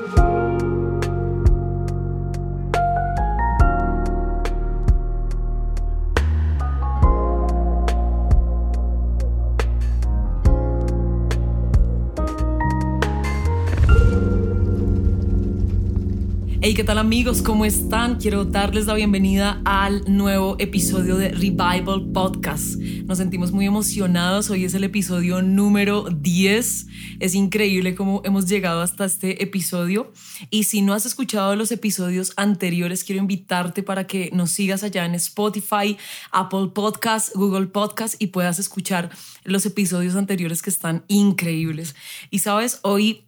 Bye. Hey, ¿qué tal amigos? ¿Cómo están? Quiero darles la bienvenida al nuevo episodio de Revival Podcast. Nos sentimos muy emocionados. Hoy es el episodio número 10. Es increíble cómo hemos llegado hasta este episodio. Y si no has escuchado los episodios anteriores, quiero invitarte para que nos sigas allá en Spotify, Apple Podcast, Google Podcast y puedas escuchar los episodios anteriores que están increíbles. Y sabes, hoy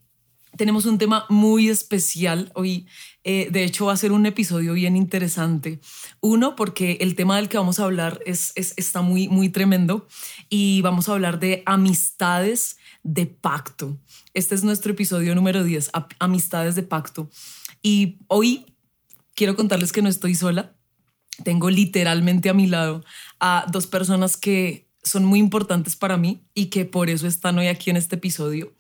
tenemos un tema muy especial. Hoy eh, de hecho, va a ser un episodio bien interesante. Uno, porque el tema del que vamos a hablar es, está muy, muy tremendo y vamos a hablar de amistades de pacto. Este es nuestro episodio número 10, amistades de pacto. Y hoy quiero contarles que no estoy sola. Tengo literalmente a mi lado a dos personas que son muy importantes para mí y que por eso están hoy aquí en este episodio.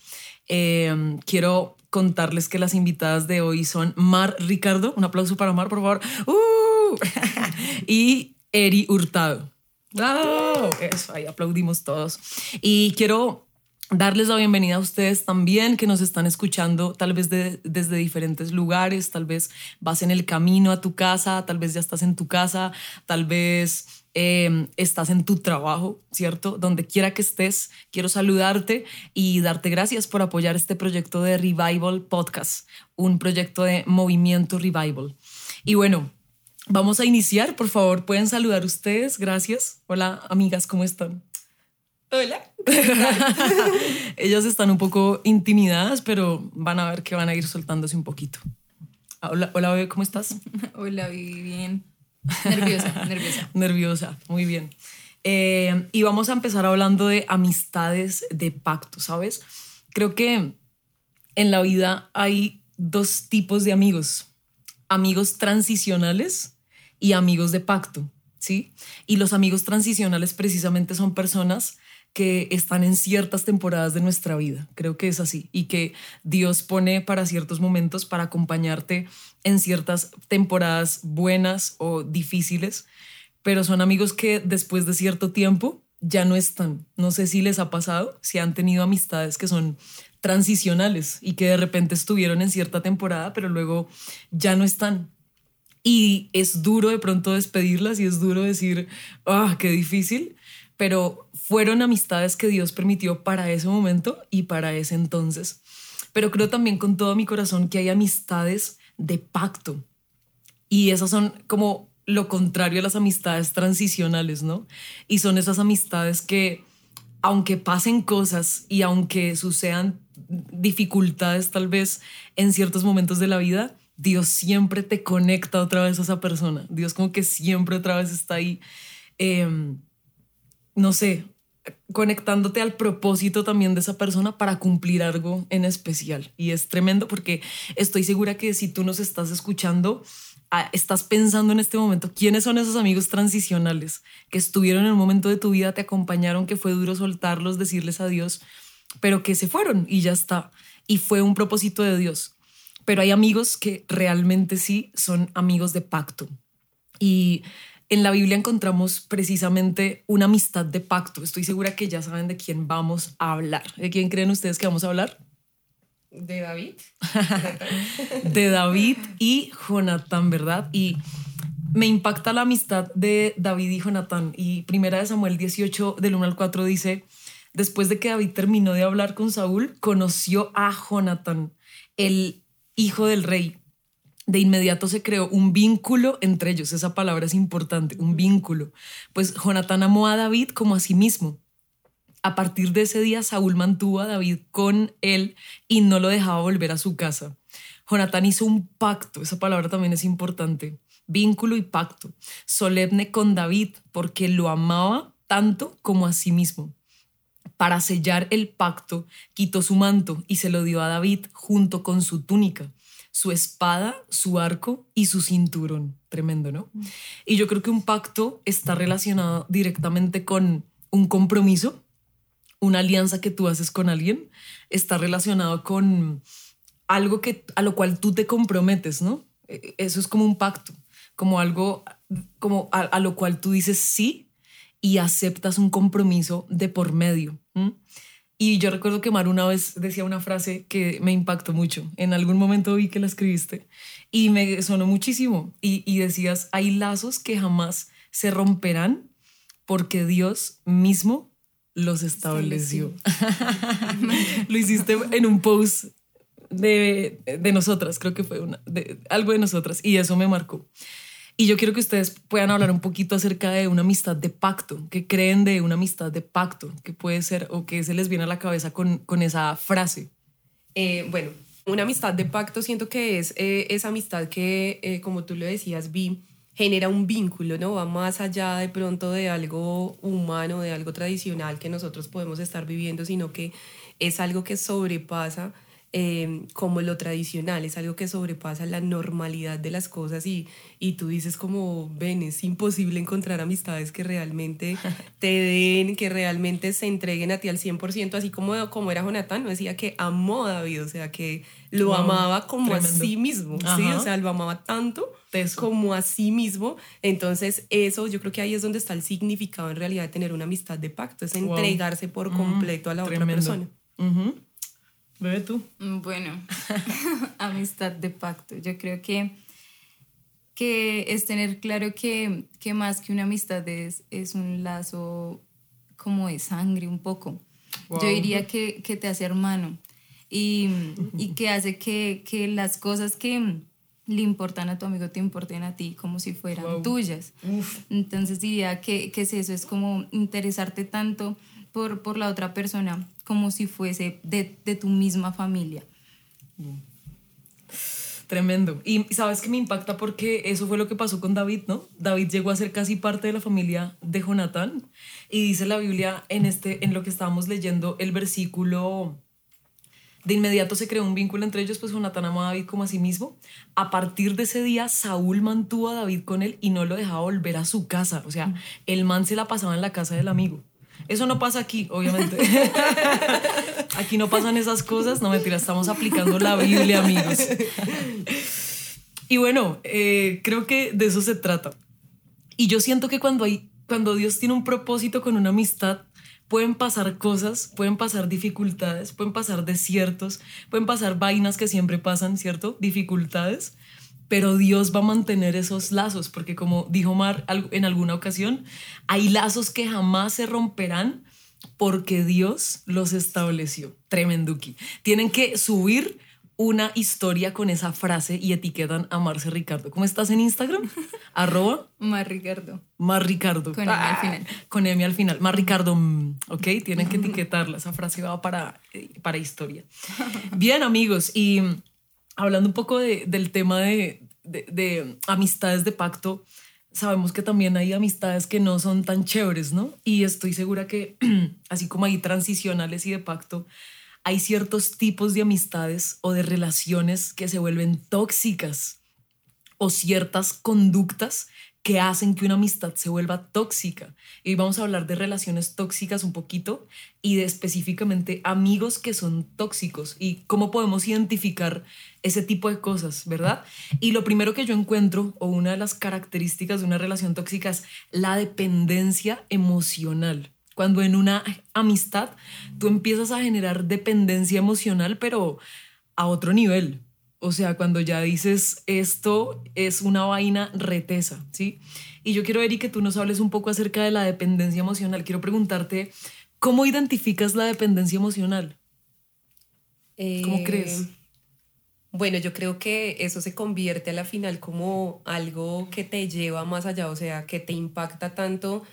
Eh, quiero contarles que las invitadas de hoy son Mar Ricardo, un aplauso para Mar, por favor, ¡Uh! y Eri Hurtado. Eso, ahí aplaudimos todos. Y quiero darles la bienvenida a ustedes también que nos están escuchando tal vez desde diferentes lugares, tal vez vas en el camino a tu casa, tal vez ya estás en tu casa, tal vez Em, estás en tu trabajo, ¿cierto? Donde quiera que estés, quiero saludarte y darte gracias por apoyar este proyecto de Revival Podcast, un proyecto de movimiento Revival. Y bueno, vamos a iniciar, por favor, pueden saludar ustedes, gracias. Hola, amigas, ¿cómo están? Hola. Ellas están un poco intimidadas, pero van a ver que van a ir soltándose un poquito. Hola, hola, bebé, ¿cómo estás? Hola, bien. Nerviosa, nerviosa. nerviosa, muy bien. Eh, y vamos a empezar hablando de amistades de pacto, ¿sabes? Creo que en la vida hay dos tipos de amigos, amigos transicionales y amigos de pacto, ¿sí? Y los amigos transicionales precisamente son personas que están en ciertas temporadas de nuestra vida. Creo que es así. Y que Dios pone para ciertos momentos para acompañarte en ciertas temporadas buenas o difíciles, pero son amigos que después de cierto tiempo ya no están. No sé si les ha pasado, si han tenido amistades que son transicionales y que de repente estuvieron en cierta temporada, pero luego ya no están. Y es duro de pronto despedirlas y es duro decir, ah, qué difícil, pero fueron amistades que Dios permitió para ese momento y para ese entonces. Pero creo también con todo mi corazón que hay amistades de pacto y esas son como lo contrario a las amistades transicionales, ¿no? Y son esas amistades que, aunque pasen cosas y aunque sucedan dificultades tal vez en ciertos momentos de la vida, Dios siempre te conecta otra vez a esa persona. Dios como que siempre otra vez está ahí. Em, no sé, conectándote al propósito también de esa persona para cumplir algo en especial. Y es tremendo porque estoy segura que si tú nos estás escuchando, ah, estás pensando en este momento, ¿quiénes son esos amigos transicionales que estuvieron en un momento de tu vida, te acompañaron, que fue duro soltarlos, decirles adiós, pero que se fueron y ya está. Y fue un propósito de Dios. Pero hay amigos que realmente sí son amigos de pacto. Y en la Biblia encontramos precisamente una amistad de pacto. Estoy segura que ya saben de quién vamos a hablar. ¿De quién creen ustedes que vamos a hablar? De David. de David y Jonatán, ¿verdad? Y me impacta la amistad de David y Jonatán. Y primera de Samuel 18, del 1 al 4 dice, después de que David terminó de hablar con Saúl, conoció a Jonatán, el hijo del rey de inmediato se creó un vínculo entre ellos. Esa palabra es importante, un vínculo. Pues Jonatán amó a David como a sí mismo. A partir de ese día, Saúl mantuvo a David con él y no lo dejaba volver a su casa. Jonatán hizo un pacto, esa palabra también es importante, vínculo y pacto, solemne con David porque lo amaba tanto como a sí mismo. Para sellar el pacto, quitó su manto y se lo dio a David junto con su túnica su espada, su arco y su cinturón. Tremendo, ¿no? Mm. Y yo creo que un pacto está relacionado directamente con un compromiso, una alianza que tú haces con alguien, está relacionado con algo que, a lo cual tú te comprometes, ¿no? E, eso es como un pacto, como algo como a, lo cual tú dices sí y aceptas un compromiso de por medio. Y yo recuerdo que Mar una vez decía una frase que me impactó mucho. En algún momento vi que la escribiste y me sonó muchísimo. Y, y decías, hay lazos que jamás se romperán porque Dios mismo los estableció. Lo hiciste en un post de, de nosotras, creo que fue una, de, algo de nosotras, y eso me marcó. Y yo quiero que ustedes puedan hablar un poquito acerca de una amistad de pacto, que creen de una amistad de pacto, que puede ser o que se les viene a la cabeza con, con esa frase. Eh, bueno, una amistad de pacto siento que es eh, esa amistad que, eh, como tú lo decías, vi, genera un vínculo, ¿no? Va más allá de pronto de algo humano, de algo tradicional que nosotros podemos estar viviendo, sino que es algo que sobrepasa eh, como lo tradicional, es algo que sobrepasa la normalidad de las cosas y, y tú dices como, ven, es imposible encontrar amistades que realmente te den, que realmente se entreguen a ti al 100%, así como, como era Jonathan, no decía que amó a David, o sea, que lo amaba como a sí mismo, ¿sí? O sea, lo amaba tanto como a sí mismo. Entonces, eso yo creo que ahí es donde está el significado en realidad de tener una amistad de pacto, es entregarse por mm, completo a la otra persona. Bebe tú. Bueno, amistad de pacto. Yo creo que, que es tener claro que, que más que una amistad es, es un lazo como de sangre un poco. Yo diría que, que, te hace hermano y, y que hace que, que, las cosas que le importan a tu amigo te importen a ti como si fueran tuyas. Entonces diría que, que es eso, es como interesarte tanto por, por la otra persona como si fuese de, de tu misma familia. Tremendo. Y sabes que me impacta porque eso fue lo que pasó con David, ¿no? David llegó a ser casi parte de la familia de Jonatán y dice la Biblia en este en lo que estábamos leyendo el versículo de inmediato se creó un vínculo entre ellos, pues Jonatán amó a David como a sí mismo. A partir de ese día, Saúl mantuvo a David con él y no lo dejaba volver a su casa. O sea, mm. el man se la pasaba en la casa del amigo. Eso no pasa aquí, obviamente. aquí no pasan esas cosas. No mentira, estamos aplicando la Biblia, amigos. Y bueno, eh, creo que de eso se trata. Y yo siento que cuando, hay, cuando Dios tiene un propósito con una amistad, pueden pasar cosas, pueden pasar dificultades, pueden pasar desiertos, pueden pasar vainas que siempre pasan, ¿cierto? Dificultades pero Dios va a mantener esos lazos, porque como dijo Mar en alguna ocasión, hay lazos que jamás se romperán porque Dios los estableció. Tremenduki. Tienen que subir una historia con esa frase y etiquetan a Marce Ricardo. ¿Cómo estás en Instagram? Arroba. Mar Ricardo. Mar Ricardo. Con M al final. Con M al final. Mar Ricardo, mm, ok, tienen que etiquetarla. Esa frase va para, eh, para historia. Bien, amigos, y hablando un poco del tema de, de, amistades de pacto, sabemos que también hay amistades que no son tan chéveres, ¿no? Y estoy segura que así como hay transicionales y de pacto, hay ciertos tipos de amistades o de relaciones que se vuelven tóxicas o ciertas conductas que hacen que una amistad se vuelva tóxica. Y vamos a hablar de relaciones tóxicas un poquito y de específicamente amigos que son tóxicos y cómo podemos identificar ese tipo de cosas, ¿verdad? Y lo primero que yo encuentro, o una de las características de una relación tóxica, es la dependencia emocional. Cuando en una amistad tú empiezas a generar dependencia emocional, pero a otro nivel, o sea, cuando ya dices esto es una vaina retesa, ¿sí? Y yo quiero, Eri, que tú nos hables un poco acerca de la dependencia emocional. Quiero preguntarte, ¿cómo identificas la dependencia emocional? ¿Cómo eh, crees? Bueno, yo creo que eso se convierte a la final como algo que te lleva más allá, o sea, que te impacta tanto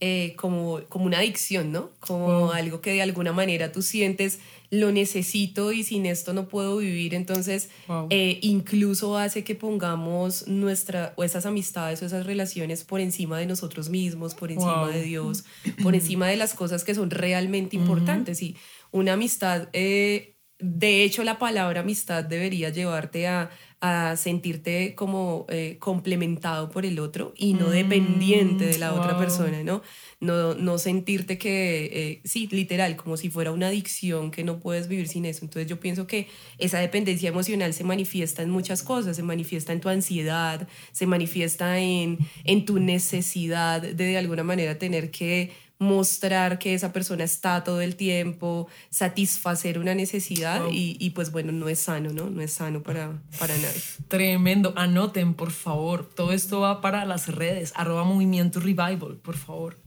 eh, como, como una adicción, ¿no? Como algo que de alguna manera tú sientes, lo necesito y sin esto no puedo vivir. Entonces, eh, incluso hace que pongamos nuestra, o esas amistades o esas relaciones por encima de nosotros mismos, por encima de Dios, por encima de las cosas que son realmente importantes. Y una amistad... Eh, de hecho, la palabra amistad debería llevarte a, a sentirte como eh, complementado por el otro y no dependiente de la otra persona, ¿no? No, no sentirte que, eh, sí, literal, como si fuera una adicción que no puedes vivir sin eso. Entonces yo pienso que esa dependencia emocional se manifiesta en muchas cosas, se manifiesta en tu ansiedad, se manifiesta en, en tu necesidad de de alguna manera tener que mostrar que esa persona está todo el tiempo, satisfacer una necesidad y, y, pues bueno, no es sano, ¿no? No es sano para, para nadie. Tremendo. Anoten, por favor. Todo esto va para las redes. Arroba Movimiento Revival, por favor.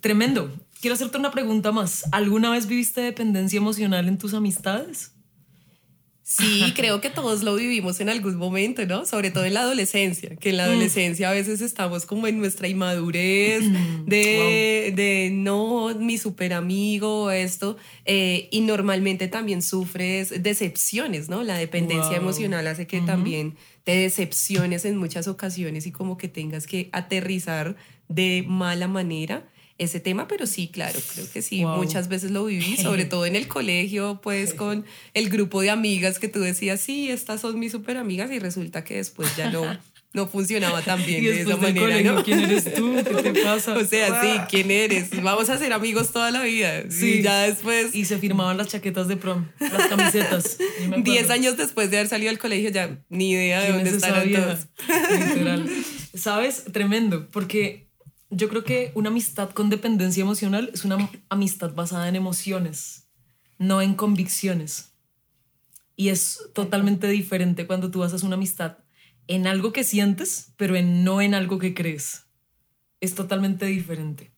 Tremendo. Quiero hacerte una pregunta más. ¿Alguna vez viviste dependencia emocional en tus amistades? Sí, creo que todos lo vivimos en algún momento, ¿no? Sobre todo en la adolescencia, que en la adolescencia a veces estamos como en nuestra inmadurez de, de no, mi super amigo, esto, eh, y normalmente también sufres decepciones, ¿no? La dependencia Wow. emocional hace que también te decepciones en muchas ocasiones y como que tengas que aterrizar de mala manera ese tema, pero sí, claro, creo que sí, Wow. muchas veces lo viví, sobre todo en el colegio, pues con el grupo de amigas que tú decías, sí, estas son mis super amigas y resulta que después ya no, no funcionaba tan bien Y de esa manera, colegio, ¿no? ¿quién eres tú? ¿Qué te pasa? O sea, sí, ¿quién eres? Vamos a ser amigos toda la vida. Sí. Y ya después, Y se firmaban las chaquetas de prom, las camisetas. 10 años después de haber salido del colegio, ya ni idea de ¿Quién dónde es esa estarán vieja? todos. Literal. ¿Sabes? Tremendo, porque yo creo que una amistad con dependencia emocional es una amistad basada en emociones, no en convicciones. Y es totalmente diferente cuando tú basas una amistad en algo que sientes, pero en, no en algo que crees. Es totalmente diferente.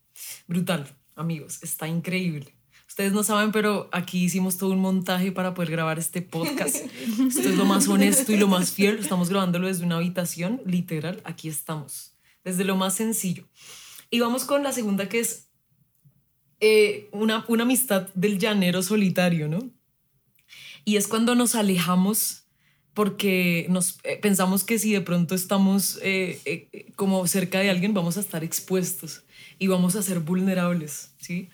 Brutal, amigos, está increíble. Ustedes no saben, pero aquí hicimos todo un montaje para poder grabar este podcast. Esto es lo más honesto y lo más fiel. Estamos grabándolo desde una habitación, literal. Aquí estamos, desde lo más sencillo. Y vamos con la segunda, que es eh, una, una amistad del llanero solitario, ¿no? Y es cuando nos alejamos porque nos eh, pensamos que si de pronto estamos eh, como cerca de alguien vamos a estar expuestos y vamos a ser vulnerables, ¿sí?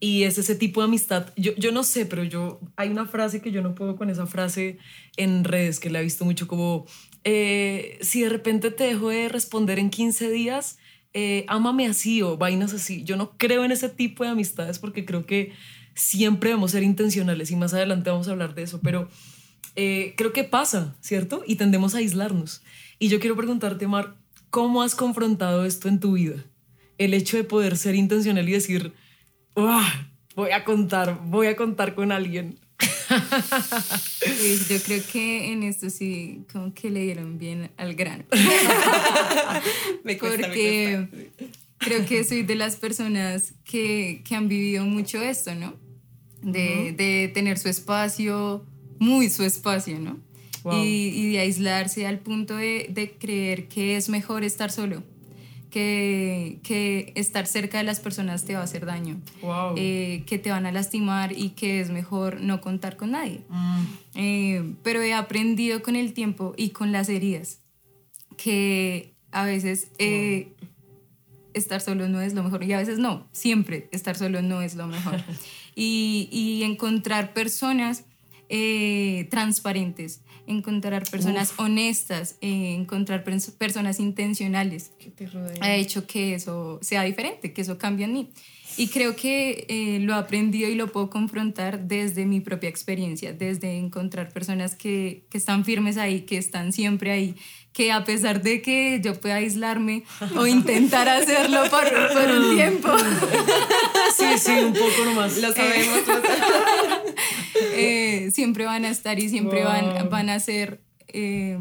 Y es ese tipo de amistad. Yo, yo no sé, pero yo hay una frase que yo no puedo con esa frase en redes que la he visto mucho como si de repente te dejo de responder en 15 días, eh, ámame así o vainas así. Yo no creo en ese tipo de amistades porque creo que siempre debemos ser intencionales y más adelante vamos a hablar de eso, pero eh, creo que pasa, ¿cierto? Y tendemos a aislarnos. Y yo quiero preguntarte, Mar, ¿cómo has confrontado esto en tu vida? El hecho de poder ser intencional y decir, "Uah, voy a contar, voy a contar con alguien. Yo creo que en esto sí, como que le dieron bien al grano. Me cuesta, me Porque creo que soy de las personas que, que han vivido mucho esto, ¿no? De, de tener su espacio, muy su espacio, ¿no? Wow. Y, y de aislarse al punto de, de creer que es mejor estar solo, que, que estar cerca de las personas te va a hacer daño, Wow. eh, que te van a lastimar y que es mejor no contar con nadie. Mm, Eh, pero he aprendido con el tiempo y con las heridas que a veces eh, estar solo no es lo mejor y a veces no, siempre estar solo no es lo mejor. y, y encontrar personas eh, transparentes, encontrar personas honestas, eh, encontrar pers- personas intencionales que te rodea. ha hecho que eso sea diferente, que eso cambie en mí. Y creo que eh, lo he aprendido y lo puedo confrontar desde mi propia experiencia, desde encontrar personas que, que están firmes ahí, que están siempre ahí, que a pesar de que yo pueda aislarme o intentar hacerlo por, por un tiempo, Sí, sí, un poco nomás. Lo sabemos. eh, siempre van a estar y siempre Wow. van, van a ser eh,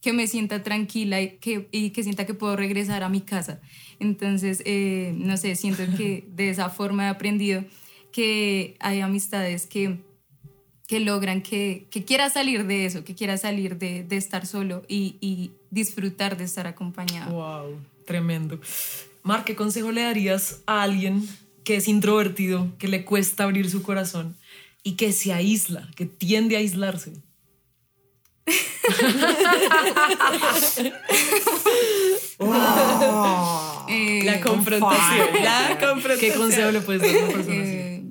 que me sienta tranquila y que, y que sienta que puedo regresar a mi casa. Entonces, eh, no sé, siento que de esa forma he aprendido que hay amistades que, que logran que, que quiera salir de eso, que quiera salir de, de estar solo y, y disfrutar de estar acompañado. Wow, tremendo. Mar, ¿qué consejo le darías a alguien que es introvertido, que le cuesta abrir su corazón y que se aísla, que tiende a aislarse? Eh, La confrontación. La confrontación. ¿Qué consejo le puedes dar a una persona así? eh,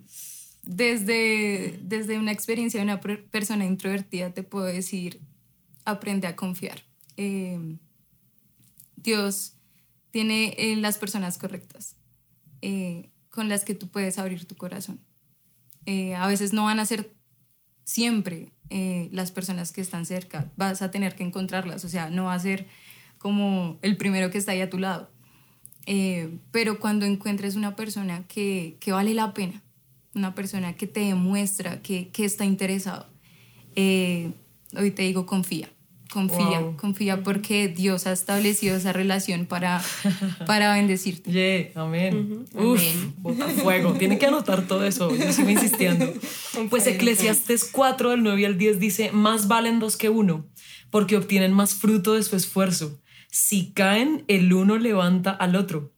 desde, desde una experiencia de una persona introvertida te puedo decir, aprende a confiar. Eh, Dios tiene eh, las personas correctas eh, con las que tú puedes abrir tu corazón. A veces no van a ser siempre las personas que están cerca, vas a tener que encontrarlas, o sea, no va a ser como el primero que está ahí a tu lado. pero cuando encuentres una persona que, que vale la pena, una persona que te demuestra que, que está interesado, eh, hoy te digo, confía. Confía, confía porque Dios ha establecido esa relación para, para bendecirte. Yeah, amén. Uf, bota fuego. Tiene que anotar todo eso. Yo sigo insistiendo. Pues Eclesiastes 4, del 9 al 10 dice: Más valen dos que uno, porque obtienen más fruto de su esfuerzo. Si caen, el uno levanta al otro.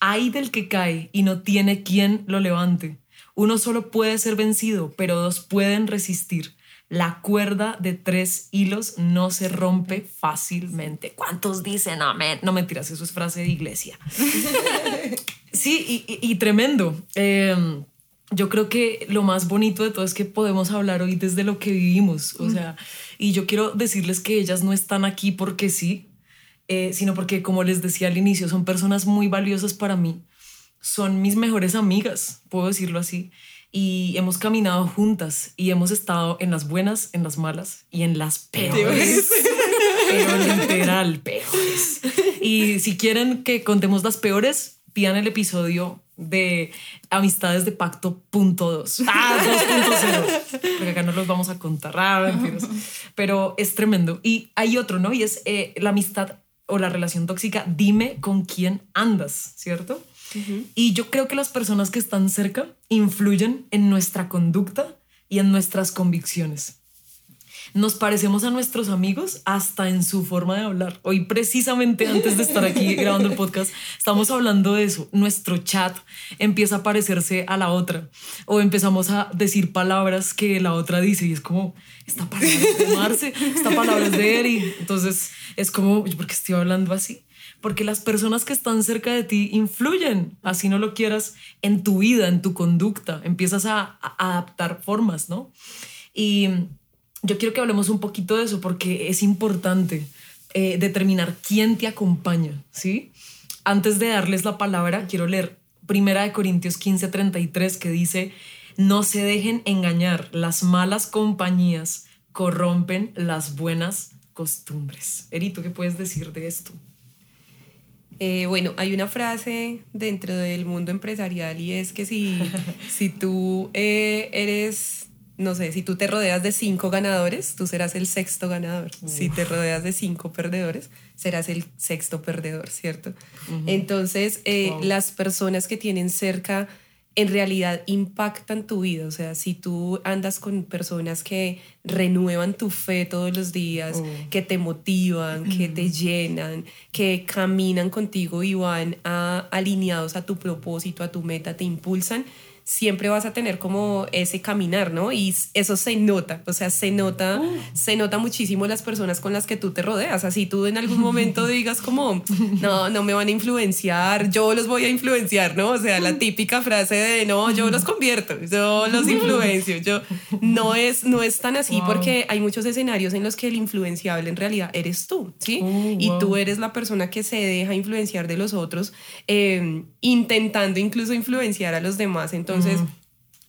Hay del que cae y no tiene quien lo levante. Uno solo puede ser vencido, pero dos pueden resistir. La cuerda de tres hilos no se rompe fácilmente. ¿Cuántos dicen amén? No mentiras, eso es frase de iglesia. sí, y, tremendo. Em, yo creo que lo más bonito de todo es que podemos hablar hoy desde lo que vivimos. O sea, y yo quiero decirles que ellas no están aquí porque sí, eh, sino porque, como les decía al inicio, son personas muy valiosas para mí son mis mejores amigas, puedo decirlo así, y hemos caminado juntas y hemos estado en las buenas, en las malas y en las peores. Pero literal, peores. Y si quieren que contemos las peores, pidan el episodio de Amistades de Pacto punto 2. Ah, 2.0. Porque acá no los vamos a contar. Ah, Pero es tremendo. Y hay otro, ¿no? Y es eh, la amistad o la relación tóxica. Dime con quién andas, ¿cierto? Y yo creo que las personas que están cerca influyen en nuestra conducta y en nuestras convicciones. Nos parecemos a nuestros amigos hasta en su forma de hablar. Hoy precisamente antes de estar aquí grabando el podcast, estamos hablando de eso. Nuestro chat empieza a parecerse a la otra o empezamos a decir palabras que la otra dice y es como, esta palabra es de Marce, esta palabra es de Eri. Entonces es como, ¿por qué estoy hablando así? Porque las personas que están cerca de ti influyen, así no lo quieras, en tu vida, en tu conducta, empiezas a, adaptar formas, ¿no? Y yo quiero que hablemos un poquito de eso porque es importante eh, determinar quién te acompaña, ¿sí? Antes de darles la palabra, quiero leer Primera de Corintios 15:33 que dice, no se dejen engañar, las malas compañías corrompen las buenas costumbres. Erito, ¿qué puedes decir de esto? Eh, bueno, hay una frase dentro del mundo empresarial y es que si, si tú eh, eres, no sé, si tú te rodeas de cinco ganadores, tú serás el sexto ganador. Si te rodeas de cinco perdedores, serás el sexto perdedor, ¿cierto? Entonces, eh, las personas que tienen cerca en realidad impactan tu vida. O sea, si tú andas con personas que renuevan tu fe todos los días, oh. que te motivan, que te llenan, que caminan contigo y van alineados a tu propósito, a tu meta, te impulsan, siempre vas a tener como ese caminar, ¿no? Y eso se nota, o sea, se nota, uh. se nota muchísimo las personas con las que tú te rodeas. Así tú en algún momento digas como, no, no me van a influenciar, yo los voy a influenciar, ¿no? O sea, la típica frase de, no, yo los convierto, yo los influencio, yo no es, no es tan así porque hay muchos escenarios en los que el influenciable en realidad eres tú, ¿sí? Oh, y tú eres la persona que se deja influenciar de los otros, eh, intentando incluso influenciar a los demás. Entonces, entonces,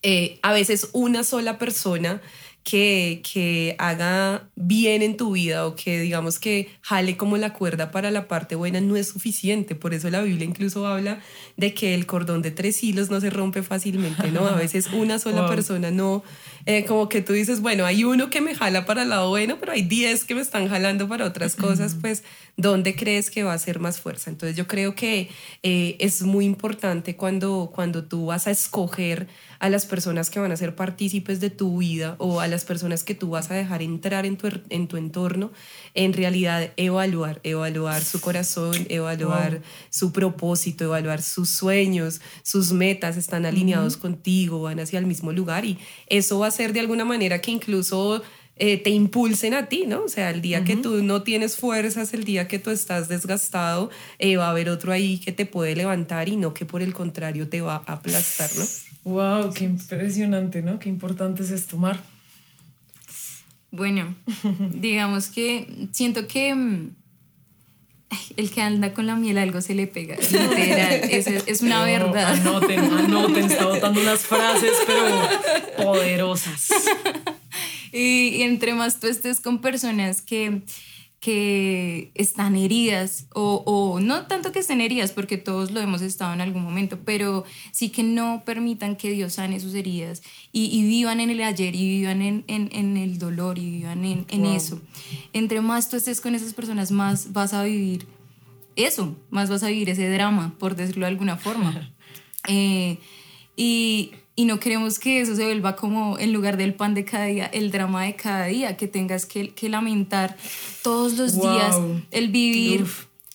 eh, a veces una sola persona que, que, haga bien en tu vida o que digamos que jale como la cuerda para la parte buena no es suficiente. Por eso la Biblia incluso habla de que el cordón de tres hilos no se rompe fácilmente, ¿no? A veces una sola persona no, eh, como que tú dices, bueno, hay uno que me jala para el lado bueno, pero hay diez que me están jalando para otras cosas, pues, ¿dónde crees que va a ser más fuerza? Entonces yo creo que eh, es muy importante cuando, cuando tú vas a escoger a las personas que van a ser partícipes de tu vida o a las personas que tú vas a dejar entrar en tu, en tu entorno, en realidad evaluar, evaluar su corazón, evaluar su propósito, evaluar sus sueños, sus metas, están alineados contigo, van hacia el mismo lugar y eso va a ser de alguna manera que incluso eh, te impulsen a ti, ¿no? O sea, el día que tú no tienes fuerzas, el día que tú estás desgastado, eh, va a haber otro ahí que te puede levantar y no que por el contrario te va a aplastar, ¿no? Wow, qué impresionante, ¿no? Qué importante es esto, Mar. Bueno, digamos que siento que el que anda con la miel algo se le pega, literal, es, es una verdad. Anoten, anoten, está botando unas frases, pero poderosas. y entre más tú estés con personas que que están heridas o, o, no tanto que estén heridas porque todos lo hemos estado en algún momento, pero sí que no permitan que Dios sane sus heridas y, vivan en el ayer y vivan en, en, en el dolor y vivan en, en eso. Entre más tú estés con esas personas, más vas a vivir eso, más vas a vivir ese drama, por decirlo de alguna forma. Eh, y, y no queremos que eso se vuelva como en lugar del pan de cada día, el drama de cada día, que tengas que, que lamentar todos los días el vivir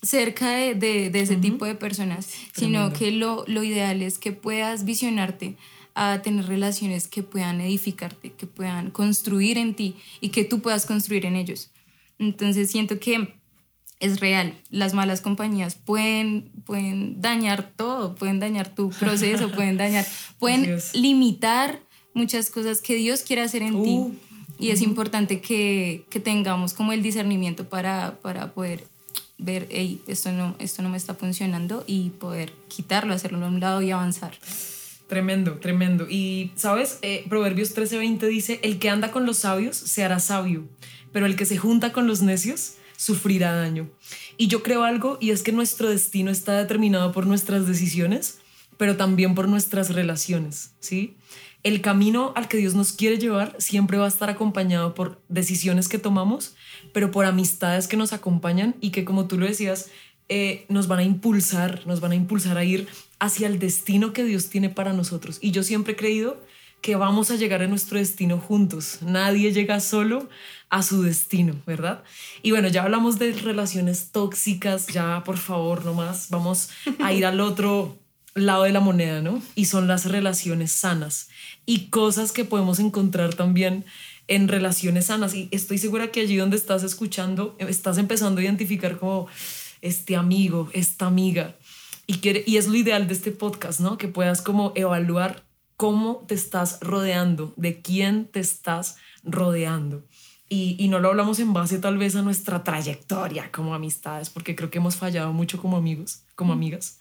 cerca de, de, ese tipo de personas, sino que lo, lo ideal es que puedas visionarte a tener relaciones que puedan edificarte, que puedan construir en ti y que tú puedas construir en ellos. Entonces siento que es real. Las malas compañías pueden, pueden dañar todo, pueden dañar tu proceso, pueden dañar, pueden limitar muchas cosas que Dios quiere hacer en ti. Uh, y es importante que, que, tengamos como el discernimiento para, para poder ver, hey, esto no, esto no me está funcionando y poder quitarlo, hacerlo a un lado y avanzar. Tremendo, tremendo. Y, ¿sabes? Eh, Proverbios 13:20 dice, el que anda con los sabios se hará sabio, pero el que se junta con los necios sufrirá daño. Y yo creo algo, y es que nuestro destino está determinado por nuestras decisiones, pero también por nuestras relaciones, ¿sí? El camino al que Dios nos quiere llevar siempre va a estar acompañado por decisiones que tomamos, pero por amistades que nos acompañan y que, como tú lo decías, eh, nos van a impulsar, nos van a impulsar a ir hacia el destino que Dios tiene para nosotros. Y yo siempre he creído que vamos a llegar a nuestro destino juntos. Nadie llega solo a su destino, ¿verdad? Y bueno, ya hablamos de relaciones tóxicas, ya por favor, nomás vamos a ir al otro lado de la moneda, ¿no? Y son las relaciones sanas y cosas que podemos encontrar también en relaciones sanas. Y estoy segura que allí donde estás escuchando, estás empezando a identificar como este amigo, esta amiga. Y, y es lo ideal de este podcast, ¿no? Que puedas como evaluar cómo te estás rodeando, de quién te estás rodeando y, no lo hablamos en base tal vez a nuestra trayectoria como amistades, porque creo que hemos fallado mucho como amigos, como amigas.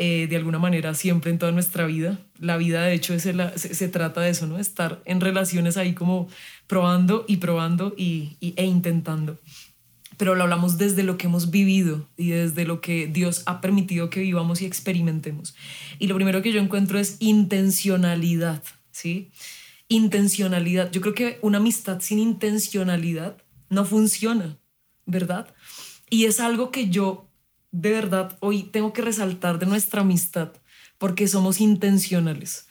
Eh, de alguna manera siempre en toda nuestra vida. La vida de hecho es se, trata de eso, ¿no? Estar en relaciones ahí como probando y probando y, e intentando. Pero lo hablamos desde lo que hemos vivido y desde lo que Dios ha permitido que vivamos y experimentemos. Y lo primero que yo encuentro es intencionalidad, ¿sí? intencionalidad. Yo creo que una amistad sin intencionalidad no funciona, ¿verdad? Y es algo que yo de verdad hoy tengo que resaltar de nuestra amistad, porque somos intencionales.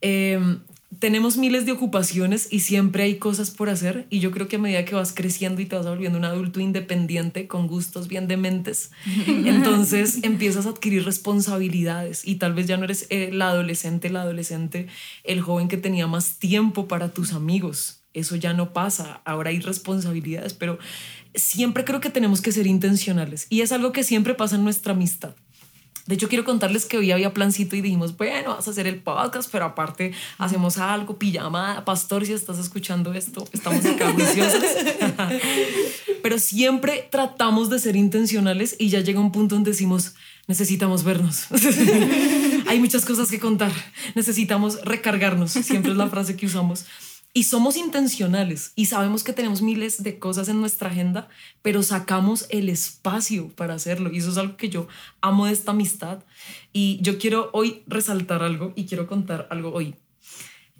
Em, tenemos miles de ocupaciones y siempre hay cosas por hacer y yo creo que a medida que vas creciendo y te vas volviendo un adulto independiente con gustos bien dementes, entonces empiezas a adquirir responsabilidades y tal vez ya no eres el adolescente, el adolescente, el joven que tenía más tiempo para tus amigos. Eso ya no pasa, ahora hay responsabilidades, pero siempre creo que tenemos que ser intencionales y es algo que siempre pasa en nuestra amistad. De hecho, quiero contarles que hoy había plancito y dijimos, bueno, vas a hacer el podcast, pero aparte hacemos algo, pijama, pastor, si estás escuchando esto, estamos acá juiciosos. pero siempre tratamos de ser intencionales y ya llega un punto donde decimos, necesitamos vernos. Hay muchas cosas que contar, necesitamos recargarnos, siempre es la frase que usamos. Y somos intencionales y sabemos que tenemos miles de cosas en nuestra agenda, pero sacamos el espacio para hacerlo. Y eso es algo que yo amo de esta amistad. Y yo quiero hoy resaltar algo y quiero contar algo hoy.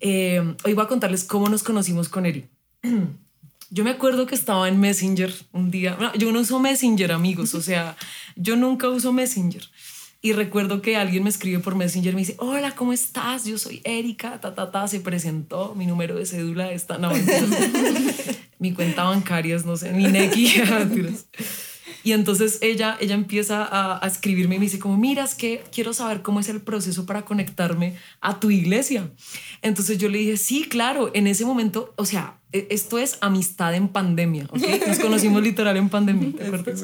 Eh, hoy voy a contarles cómo nos conocimos con Eri. Yo me acuerdo que estaba en Messenger un día. yo no uso Messenger, amigos. O sea, yo nunca uso Messenger. Y recuerdo que alguien me escribe por Messenger, me dice, hola, ¿cómo estás? Yo soy Erika, ta, ta, ta, se presentó, mi número de cédula está, no, mi cuenta bancaria, no sé, mi NECI, Y entonces ella, ella empieza a, a, escribirme y me dice como, mira, es que quiero saber cómo es el proceso para conectarme a tu iglesia. Entonces yo le dije, sí, claro, en ese momento, o sea, e, esto es amistad en pandemia, ¿ok? Nos conocimos literal en pandemia, ¿te acuerdas?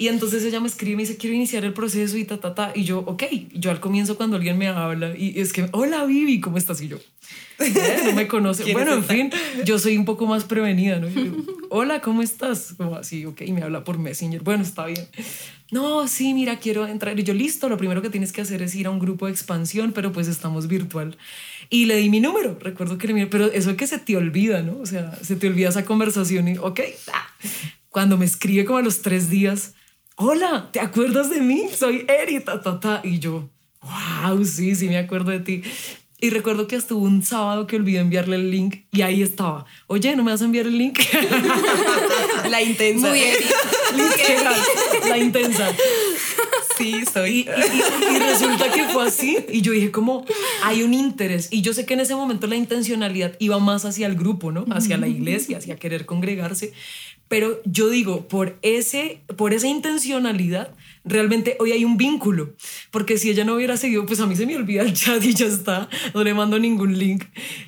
Y entonces ella me escribe y me dice, quiero iniciar el proceso y ta, ta, ta. Y yo, ok. Yo al comienzo cuando alguien me habla y es que, hola Vivi, ¿cómo estás? Y yo, "Eh, no me conoce. bueno, en fin, yo soy un poco más prevenida, ¿no? Yo, hola, ¿cómo estás? Como así, ok. Y me habla por Messenger. Bueno, está bien. No, sí, mira, quiero entrar. Y yo, listo, lo primero que tienes que hacer es ir a un grupo de expansión, pero pues estamos virtual. Y le di mi número, recuerdo que le di, pero eso es que se te olvida, ¿no? O sea, se te olvida esa conversación y, ok, ah. cuando me escribe como a los tres días, hola, ¿te acuerdas de mí? Soy Eri, ta, ta, ta. Y yo, wow, sí, sí, me acuerdo de ti. Y recuerdo que hasta hubo un sábado que olvidé enviarle el link y ahí estaba. Oye, ¿no me vas a enviar el link? La intensa. Muy bien. La intensa. Sí, soy. y- y- y resulta que fue así. Y yo dije, como hay un interés. Y yo sé que en ese momento la intencionalidad iba más hacia el grupo, ¿no? Hacia la iglesia, hacia querer congregarse. Pero yo digo, por, ese, por esa intencionalidad, realmente hoy hay un vínculo. Porque si ella no hubiera seguido, pues a mí se me olvida el chat y ya está. No le mando ningún link.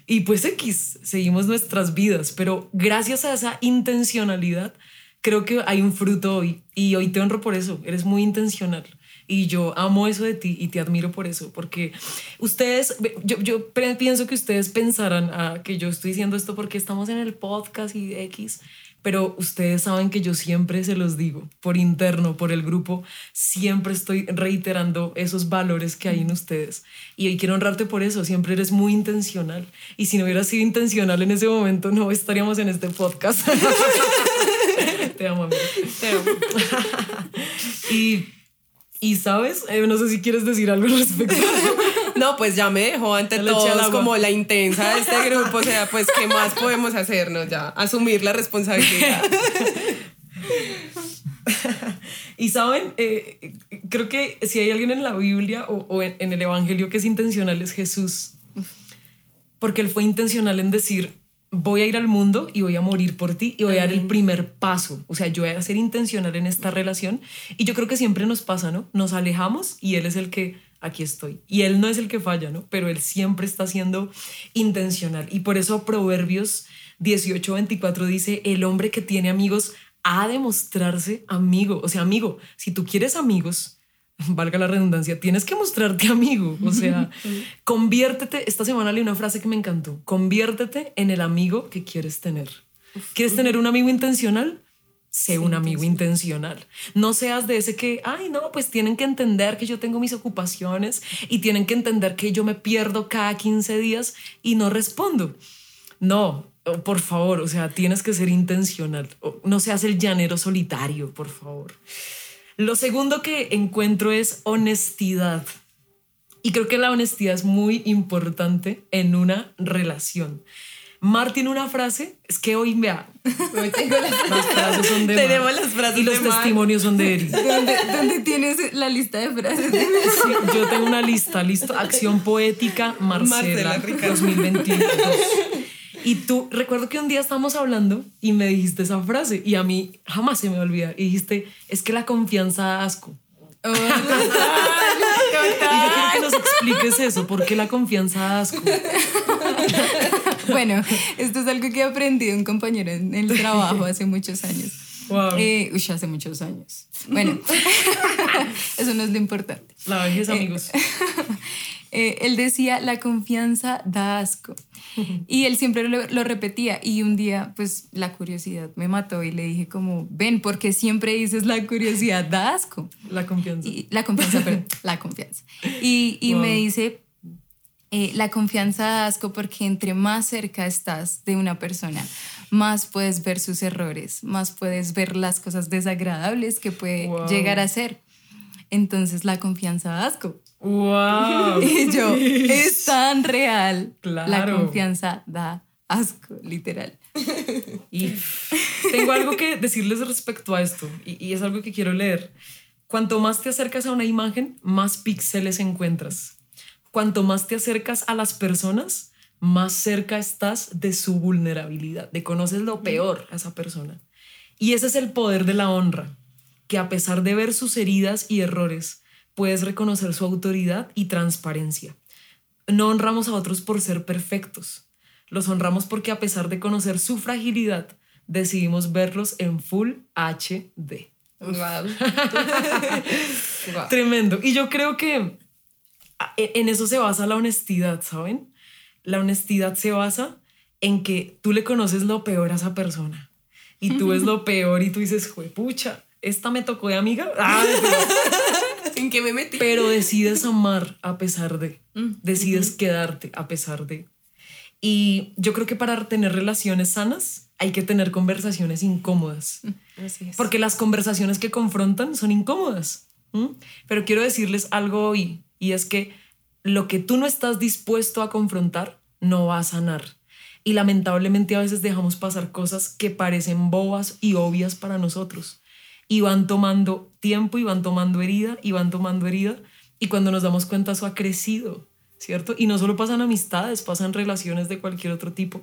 Y pues X, seguimos nuestras vidas. Pero gracias a esa intencionalidad, creo que hay un fruto hoy. Y hoy te honro por eso. Eres muy intencional. Y yo amo eso de ti y te admiro por eso, porque ustedes, yo, pienso que ustedes pensarán ah, que yo estoy diciendo esto porque estamos en el podcast y X, pero ustedes saben que yo siempre se los digo, por interno, por el grupo, siempre estoy reiterando esos valores que hay en ustedes. Y hoy quiero honrarte por eso, siempre eres muy intencional. Y si no hubiera sido intencional en ese momento, no estaríamos en este podcast. te amo, amigo. Te amo. Y, y sabes, Eh, no sé si quieres decir algo al respecto. No, pues ya me dejó ante Ya todos como la intensa de este grupo. O sea, pues, ¿qué más podemos hacernos ya? Asumir la responsabilidad. Y saben, Eh, creo que si hay alguien en la Biblia o, o en, en el Evangelio que es intencional es Jesús. Porque él fue intencional en decir, voy a ir al mundo y voy a morir por ti y voy a dar el primer paso. O sea, yo voy a ser intencional en esta relación. Y yo creo que siempre nos pasa, ¿no? Nos alejamos y él es el que, aquí estoy. Y él no es el que falla, ¿no? Pero él siempre está siendo intencional. Y por eso Proverbios 18:24 dice, el hombre que tiene amigos ha de mostrarse amigo. O sea, amigo, si tú quieres amigos, valga la redundancia, tienes que mostrarte amigo. O sea, conviértete. Esta semana leí una frase que me encantó. Conviértete en el amigo que quieres tener. ¿Quieres tener un amigo intencional? Sé un amigo intencional. No seas de ese que, ay, no, pues tienen que entender que yo tengo mis ocupaciones y tienen que entender que yo me pierdo cada 15 días y no respondo. No, oh, por favor, o sea, tienes que ser intencional. No seas el llanero solitario, por favor. Lo segundo que encuentro es honestidad. Y creo que la honestidad es muy importante en una relación. Mar tiene una frase, es que hoy vea, Hoy tengo las las frases son de Mar. Tenemos las frases y los de Mar. testimonios son de Eri. ¿Dónde, dónde tienes la lista de frases? Sí, yo tengo una lista, listo, acción poética Marcela, Marcela Ricardo. 2022. Y tú, recuerdo que un día estábamos hablando y me dijiste esa frase y a mí jamás se me olvida. Y dijiste, es que la confianza da asco. Oh, Y yo quiero que nos expliques eso, ¿por qué la confianza da asco? Bueno, esto es algo que aprendí de un compañero en el trabajo hace muchos años. Wow. Eh, uy, hace muchos años. Bueno, eso no es lo importante. La vejez, amigos. Eh, él decía, la confianza da asco. Y él siempre lo, lo repetía. Y un día, pues, la curiosidad me mató y le dije como, ven, porque siempre dices la curiosidad da asco. La confianza. Y, la confianza, perdón, la confianza. Y, y Wow. me dice, eh, la confianza da asco porque entre más cerca estás de una persona, más puedes ver sus errores, más puedes ver las cosas desagradables que puede Wow. llegar a ser. Entonces la confianza da asco. ¡Wow! Y yo, es tan real. La Claro. confianza da asco, literal. Y tengo algo que decirles respecto a esto, y, y es algo que quiero leer. Cuanto más te acercas a una imagen, más píxeles encuentras. Cuanto más te acercas a las personas, más cerca estás de su vulnerabilidad, de conoces lo peor a esa persona. Y ese es el poder de la honra, que a pesar de ver sus heridas y errores, puedes reconocer su autoridad y transparencia. No honramos a otros por ser perfectos. Los honramos porque a pesar de conocer su fragilidad, decidimos verlos en full HD. Wow. Tremendo. Y yo creo que en eso se basa la honestidad, ¿saben? La honestidad se basa en que tú le conoces lo peor a esa persona y tú ves lo peor y tú dices, pucha, esta me tocó de amiga. Ah, ¿En qué me metí? Pero decides amar a pesar de, mm, decides quedarte a pesar de. Y yo creo que para tener relaciones sanas hay que tener conversaciones incómodas. Mm, así es. Porque las conversaciones que confrontan son incómodas. Pero quiero decirles algo hoy y es que lo que tú no estás dispuesto a confrontar no va a sanar. Y lamentablemente a veces dejamos pasar cosas que parecen bobas y obvias para nosotros. Y van tomando tiempo y van tomando herida y van tomando herida. Y cuando nos damos cuenta eso ha crecido, ¿cierto? Y no solo pasan amistades, pasan relaciones de cualquier otro tipo.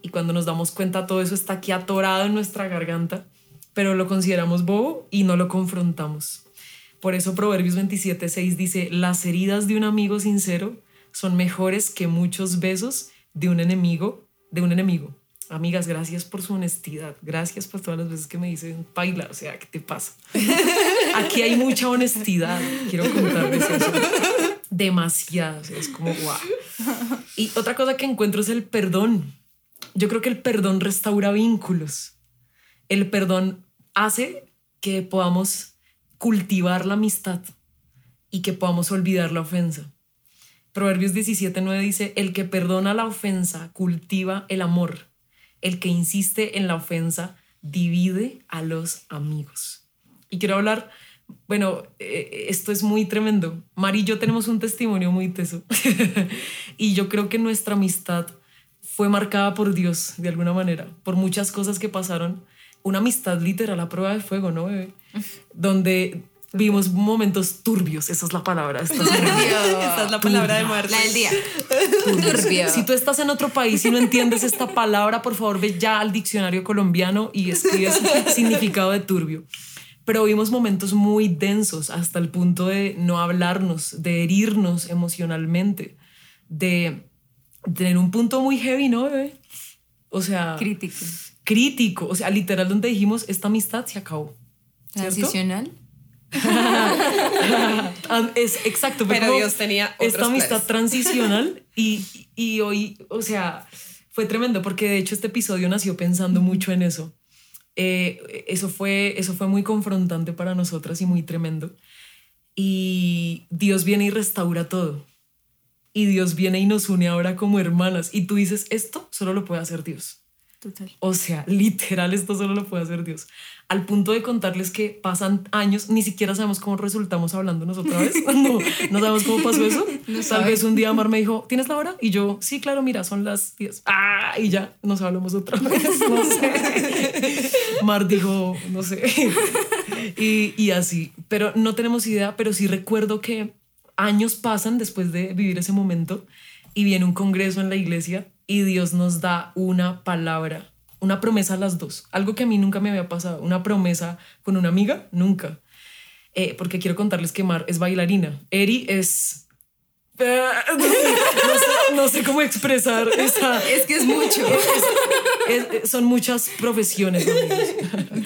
Y cuando nos damos cuenta todo eso está aquí atorado en nuestra garganta, pero lo consideramos bobo y no lo confrontamos. Por eso Proverbios 27.6 dice, las heridas de un amigo sincero son mejores que muchos besos de un enemigo de un enemigo. Amigas, gracias por su honestidad. Gracias por todas las veces que me dicen, baila, o sea, ¿qué te pasa? Aquí hay mucha honestidad. Quiero contarles eso. Demasiado. es como, wow. Y otra cosa que encuentro es el perdón. Yo creo que el perdón restaura vínculos. El perdón hace que podamos cultivar la amistad y que podamos olvidar la ofensa. Proverbios 17.9 dice, el que perdona la ofensa cultiva el amor. El que insiste en la ofensa divide a los amigos. Y quiero hablar, bueno, eh, esto es muy tremendo. Mari y yo tenemos un testimonio muy teso. y yo creo que nuestra amistad fue marcada por Dios de alguna manera, por muchas cosas que pasaron. Una amistad literal a prueba de fuego, ¿no, bebé? Donde vimos momentos turbios, esa es la palabra. Esta, es la palabra de Marta. La del día. Turbio. Si tú estás en otro país y no entiendes esta palabra, por favor ve ya al diccionario colombiano y escribes significado de turbio. Pero vimos momentos muy densos hasta el punto de no hablarnos, de herirnos emocionalmente, de tener un punto muy heavy, ¿no, bebé? O sea... Crítico. Crítico. O sea, literal donde dijimos, esta amistad se acabó. ¿Transicional? Es exacto, pero Dios tenía esta amistad transicional y, y, hoy, o sea, fue tremendo porque de hecho este episodio nació pensando mucho en eso. Eh, eso, fue, eso fue muy confrontante para nosotras y muy tremendo. Y Dios viene y restaura todo. Y Dios viene y nos une ahora como hermanas. Y tú dices, esto solo lo puede hacer Dios. O sea, literal, esto solo lo puede hacer Dios. Al punto de contarles que pasan años, ni siquiera sabemos cómo resultamos hablándonos otra vez. No, no sabemos cómo pasó eso. Tal vez un día Mar me dijo, ¿tienes la hora? Y yo, sí, claro, mira, son las 10. Ah, y ya nos hablamos otra vez. No sé. Mar dijo, no sé. Y, y así. Pero no tenemos idea, pero sí recuerdo que años pasan después de vivir ese momento y viene un congreso en la iglesia y Dios nos da una palabra, una promesa a las dos, algo que a mí nunca me había pasado, una promesa con una amiga, nunca. Eh, porque quiero contarles que Mar es bailarina, Eri es... no, sé, cómo expresar esa... Es que es mucho. son muchas profesiones.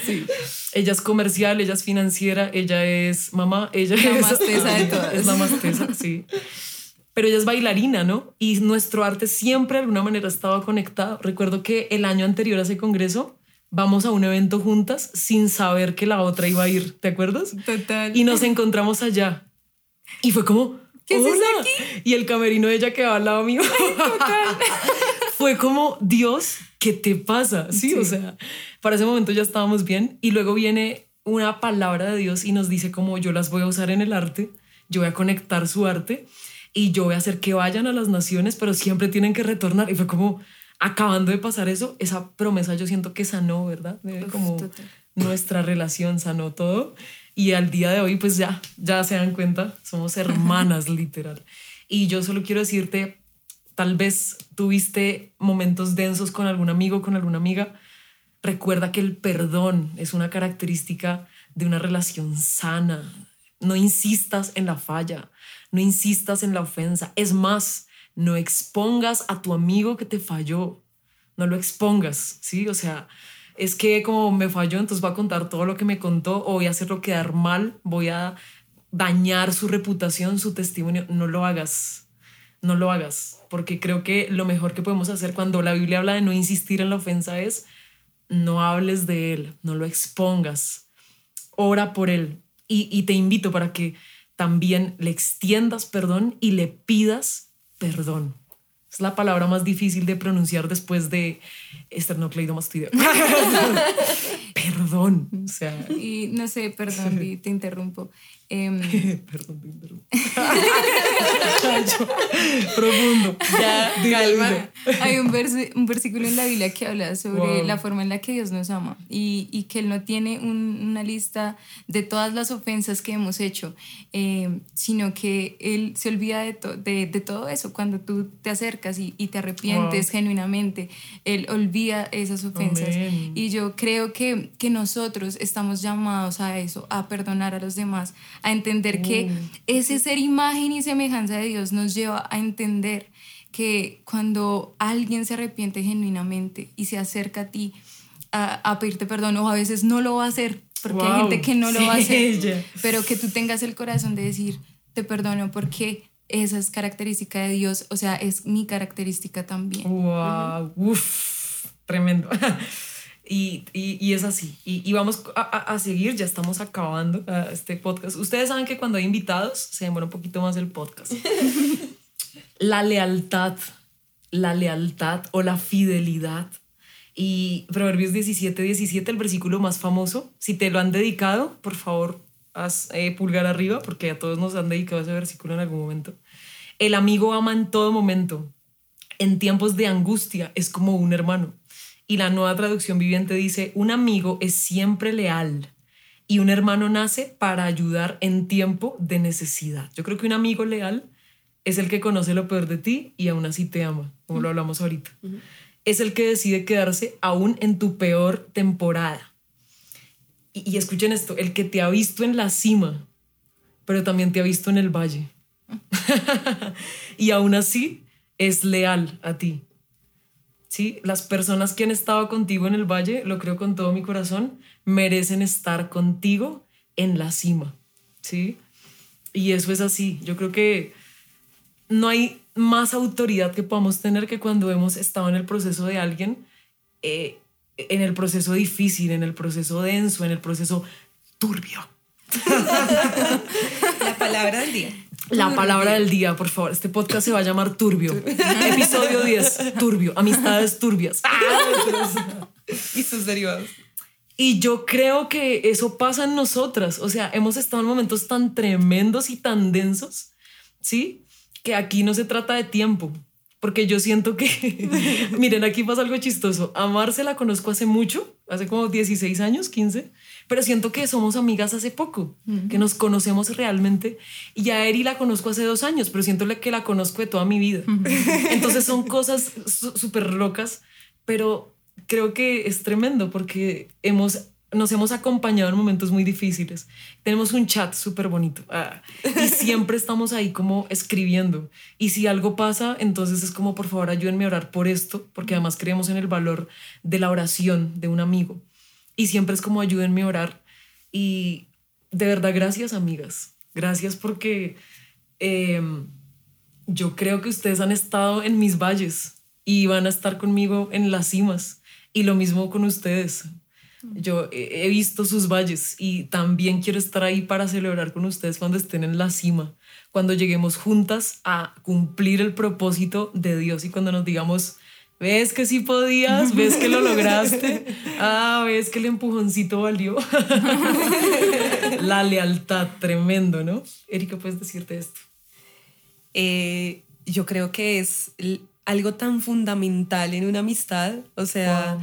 Sí. Ella es comercial, ella es financiera, ella es mamá, ella la es... Más tesa de todas. Es la más tesa, sí pero ella es bailarina, ¿no? Y nuestro arte siempre de alguna manera estaba conectado. Recuerdo que el año anterior a ese congreso vamos a un evento juntas sin saber que la otra iba a ir, ¿te acuerdas? Total. Y nos encontramos allá. Y fue como, ¿qué es aquí? Y el camerino de ella quedaba al lado mío. total. fue como, Dios, ¿qué te pasa? Sí, sí, o sea, para ese momento ya estábamos bien y luego viene una palabra de Dios y nos dice como yo las voy a usar en el arte, yo voy a conectar su arte y yo voy a hacer que vayan a las naciones, pero siempre tienen que retornar. Y fue como acabando de pasar eso, esa promesa yo siento que sanó, ¿verdad? como nuestra relación sanó todo. Y al día de hoy, pues ya, ya se dan cuenta, somos hermanas literal. Y yo solo quiero decirte, tal vez tuviste momentos densos con algún amigo, con alguna amiga. Recuerda que el perdón es una característica de una relación sana. No insistas en la falla no insistas en la ofensa. Es más, no expongas a tu amigo que te falló. No lo expongas, ¿sí? O sea, es que como me falló, entonces va a contar todo lo que me contó o voy a hacerlo quedar mal, voy a dañar su reputación, su testimonio. No lo hagas, no lo hagas, porque creo que lo mejor que podemos hacer cuando la Biblia habla de no insistir en la ofensa es no hables de él, no lo expongas, ora por él. Y, y te invito para que también le extiendas perdón y le pidas perdón. Es la palabra más difícil de pronunciar después de esternocleidomastoideo. perdón. O sea. Y no sé, perdón, te interrumpo. Em, perdón, te interrumpo. Profundo. Ya, calma. Hay un, un versículo en la Biblia que habla sobre la forma en la que Dios nos ama y, y que Él no tiene una lista de todas las ofensas que hemos hecho, em, sino que Él se olvida de, de, de, todo eso. Cuando tú te acercas y, y te arrepientes genuinamente, Él olvida esas ofensas. Y yo creo que, que nosotros estamos llamados a eso, a perdonar a los demás a entender que mm. ese ser imagen y semejanza de Dios nos lleva a entender que cuando alguien se arrepiente genuinamente y se acerca a ti a, pedirte perdón, o a veces no lo va a hacer, porque hay gente que no lo va a hacer, pero que tú tengas el corazón de decir, te perdono porque esa es característica de Dios, o sea, es mi característica también. Wow, Uf, tremendo. Y, y, es así. Y, y vamos a, a, seguir, ya estamos acabando este podcast. Ustedes saben que cuando hay invitados se demora un poquito más el podcast. la lealtad, la lealtad o la fidelidad. Y Proverbios 17, 17, el versículo más famoso. Si te lo han dedicado, por favor, haz eh, pulgar arriba, porque a todos nos han dedicado ese versículo en algún momento. El amigo ama en todo momento. En tiempos de angustia es como un hermano. Y la nueva traducción viviente dice, un amigo es siempre leal y un hermano nace para ayudar en tiempo de necesidad. Yo creo que un amigo leal es el que conoce lo peor de ti y aún así te ama, como lo hablamos ahorita. Es el que decide quedarse aún en tu peor temporada. Y, y escuchen esto, el que te ha visto en la cima, pero también te ha visto en el valle. y aún así es leal a ti. ¿Sí? Las personas que han estado contigo en el valle, lo creo con todo mi corazón, merecen estar contigo en la cima, ¿sí? Y eso es así. Yo creo que no hay más autoridad que podamos tener que cuando hemos estado en el proceso de alguien, eh, en el proceso difícil, en el proceso denso, en el proceso turbio. La palabra del día. La palabra del día, por favor. Este podcast se va a llamar Turbio. Episodio 10, Turbio. Amistades turbias. y sus derivados. Y yo creo que eso pasa en nosotras. O sea, hemos estado en momentos tan tremendos y tan densos, ¿sí? Que aquí no se trata de tiempo. Porque yo siento que, miren, aquí pasa algo chistoso. A Marce la conozco hace mucho, hace como 16 años, 15 pero siento que somos amigas hace poco, que nos conocemos realmente. Y ya Eri la conozco hace dos años, pero siento que la conozco de toda mi vida. Entonces son cosas súper locas, pero creo que es tremendo porque hemos nos hemos acompañado en momentos muy difíciles. Tenemos un chat súper bonito ah, y siempre estamos ahí como escribiendo. Y si algo pasa, entonces es como, por favor, ayúdenme a orar por esto, porque además creemos en el valor de la oración de un amigo y siempre es como ayúdenme a orar. Y de verdad, gracias amigas. Gracias porque em, yo creo que ustedes han estado en mis valles y van a estar conmigo en las cimas. Y lo mismo con ustedes. Yo he visto sus valles y también quiero estar ahí para celebrar con ustedes cuando estén en la cima, cuando lleguemos juntas a cumplir el propósito de Dios y cuando nos digamos, ¿Ves que sí podías? ¿Ves que lo lograste? Ah, ¿ves que el empujoncito valió? La lealtad, tremendo, ¿no? Erika, ¿puedes decirte esto? Eh, yo creo que es algo tan fundamental en una amistad, o sea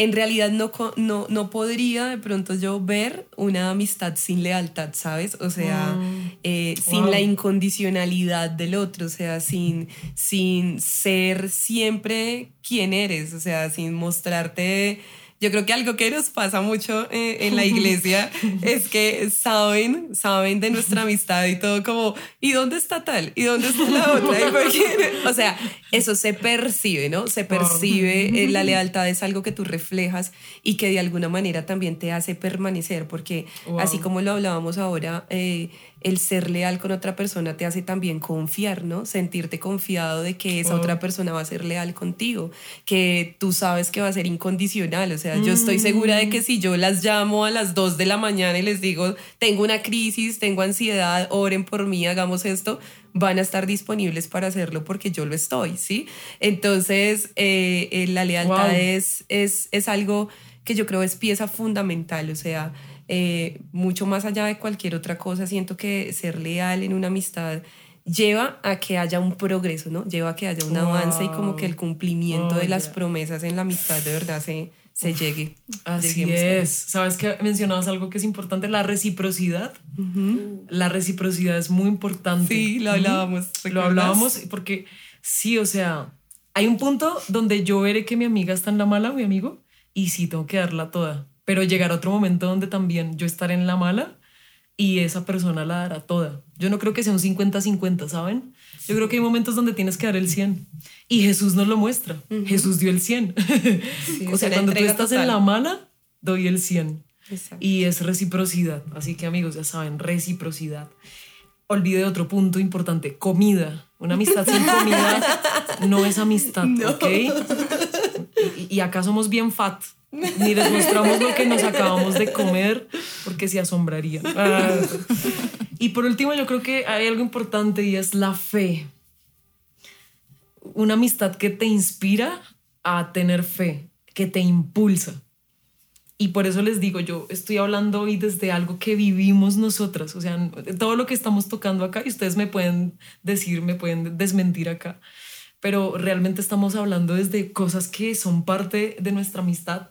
en realidad no, no, no podría de pronto yo ver una amistad sin lealtad, ¿sabes? O sea, eh, sin la incondicionalidad del otro, o sea, sin, sin ser siempre quien eres, o sea, sin mostrarte Yo creo que algo que nos pasa mucho eh, en la iglesia es que saben, saben de nuestra amistad y todo como, ¿y dónde está tal? ¿Y dónde está la otra? o sea, eso se percibe, ¿no? Se percibe, eh, la lealtad es algo que tú reflejas y que de alguna manera también te hace permanecer, porque así como lo hablábamos ahora, eh, el ser leal con otra persona te hace también confiar, ¿no? Sentirte confiado de que esa otra persona va a ser leal contigo, que tú sabes que va a ser incondicional. O sea, yo estoy segura de que si yo las llamo a las 2 de la mañana y les digo, tengo una crisis, tengo ansiedad, oren por mí, hagamos esto, van a estar disponibles para hacerlo porque yo lo estoy, ¿sí? Entonces, eh, eh, la lealtad es, es, es algo que yo creo es pieza fundamental, o sea, eh, mucho más allá de cualquier otra cosa, siento que ser leal en una amistad lleva a que haya un progreso, ¿no? Lleva a que haya un avance y como que el cumplimiento de las promesas en la amistad de verdad se, se llegue. Así es. Sabes que mencionabas algo que es importante, la reciprocidad. La reciprocidad es muy importante. Sí, lo hablábamos. Lo hablábamos porque sí, o sea, hay un punto donde yo veré que mi amiga está en la mala, mi amigo, y sí tengo que darla toda pero llegar a otro momento donde también yo estaré en la mala y esa persona la dará toda. Yo no creo que sea un 50-50, ¿saben? Yo creo que hay momentos donde tienes que dar el 100 y Jesús nos lo muestra. Jesús dio el 100. o sea, cuando tú estás en la mala, doy el 100. Y es reciprocidad. Así que amigos, ya saben, reciprocidad. Olvide otro punto importante, comida. Una amistad sin comida no es amistad, ¿ok? Y, y acá somos bien fat ni les mostramos lo que nos acabamos de comer porque se asombrarían. Ah. Y por último, yo creo que hay algo importante y es la fe. Una amistad que te inspira a tener fe, que te impulsa. Y por eso les digo, yo estoy hablando hoy desde algo que vivimos nosotras, o sea, todo lo que estamos tocando acá, y ustedes me pueden decir, me pueden desmentir acá, pero realmente estamos hablando desde cosas que son parte de nuestra amistad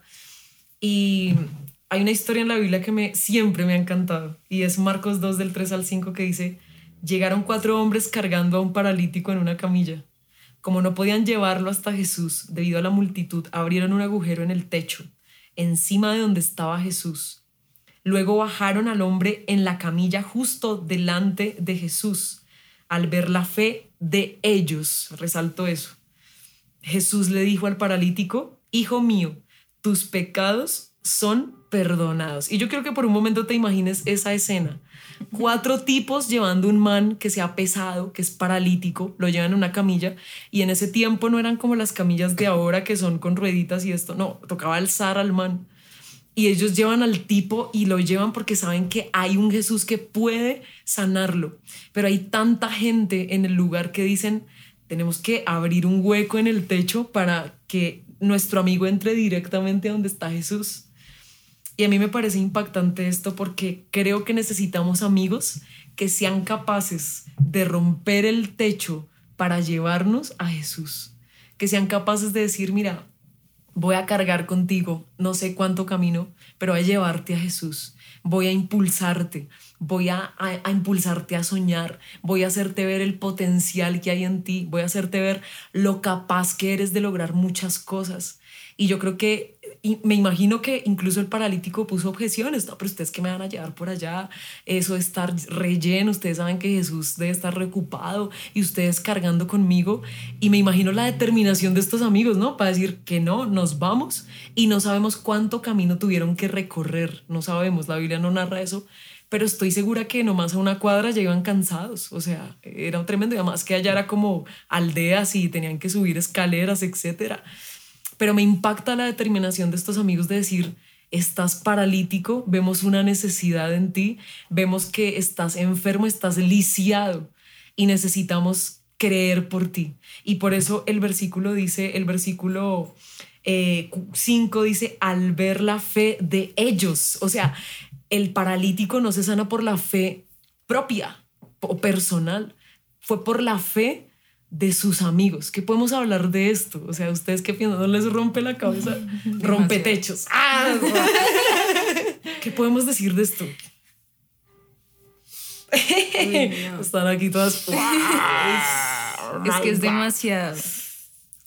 y hay una historia en la Biblia que me, siempre me ha encantado y es Marcos 2 del 3 al 5 que dice, llegaron cuatro hombres cargando a un paralítico en una camilla. Como no podían llevarlo hasta Jesús debido a la multitud, abrieron un agujero en el techo, encima de donde estaba Jesús. Luego bajaron al hombre en la camilla justo delante de Jesús. Al ver la fe de ellos, resaltó eso. Jesús le dijo al paralítico, Hijo mío, tus pecados son perdonados. Y yo creo que por un momento te imagines esa escena. Cuatro tipos llevando un man que se ha pesado, que es paralítico, lo llevan en una camilla y en ese tiempo no eran como las camillas de ahora que son con rueditas y esto, no, tocaba alzar al man. Y ellos llevan al tipo y lo llevan porque saben que hay un Jesús que puede sanarlo. Pero hay tanta gente en el lugar que dicen, tenemos que abrir un hueco en el techo para que nuestro amigo entre directamente donde está Jesús. Y a mí me parece impactante esto porque creo que necesitamos amigos que sean capaces de romper el techo para llevarnos a Jesús. Que sean capaces de decir, mira, voy a cargar contigo, no sé cuánto camino, pero voy a llevarte a Jesús. Voy a impulsarte, voy a, a, impulsarte a soñar, voy a hacerte ver el potencial que hay en ti, voy a hacerte ver lo capaz que eres de lograr muchas cosas. Y yo creo que, me imagino que incluso el paralítico puso objeciones, no, pero ustedes que me van a llevar por allá, eso de estar relleno, ustedes saben que Jesús debe estar recupado y ustedes cargando conmigo. Y me imagino la determinación de estos amigos, ¿no? Para decir que no, nos vamos y no sabemos cuánto camino tuvieron que recorrer, no sabemos, la Biblia no narra eso, pero estoy segura que nomás a una cuadra ya iban cansados, o sea, era tremendo, y además que allá era como aldeas y tenían que subir escaleras, etcétera. Pero me impacta la determinación de estos amigos de decir, estás paralítico, vemos una necesidad en ti, vemos que estás enfermo, estás lisiado y necesitamos creer por ti. Y por eso el versículo dice, el versículo 5 eh, dice, al ver la fe de ellos, o sea, el paralítico no se sana por la fe propia o personal, fue por la fe de sus amigos. ¿Qué podemos hablar de esto? O sea, ¿ustedes qué piensan? ¿No les rompe la cabeza? rompe techos. ¡Ah! ¿Qué podemos decir de esto? Están aquí todas. es que es demasiado.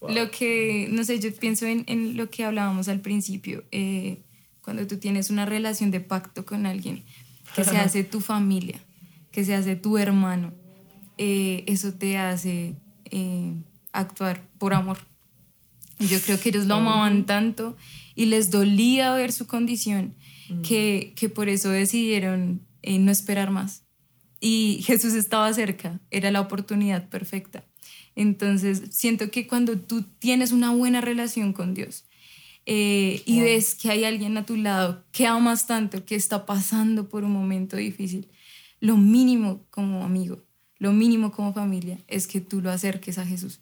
Lo que, no sé, yo pienso en, en lo que hablábamos al principio, eh, cuando tú tienes una relación de pacto con alguien, que se hace tu familia, que se hace tu hermano, eh, eso te hace eh, actuar por amor. Yo creo que ellos lo amaban tanto y les dolía ver su condición que, que por eso decidieron no esperar más. Y Jesús estaba cerca, era la oportunidad perfecta. Entonces, siento que cuando tú tienes una buena relación con Dios eh, y ves que hay alguien a tu lado que amas tanto, que está pasando por un momento difícil, lo mínimo como amigo, lo mínimo como familia es que tú lo acerques a Jesús.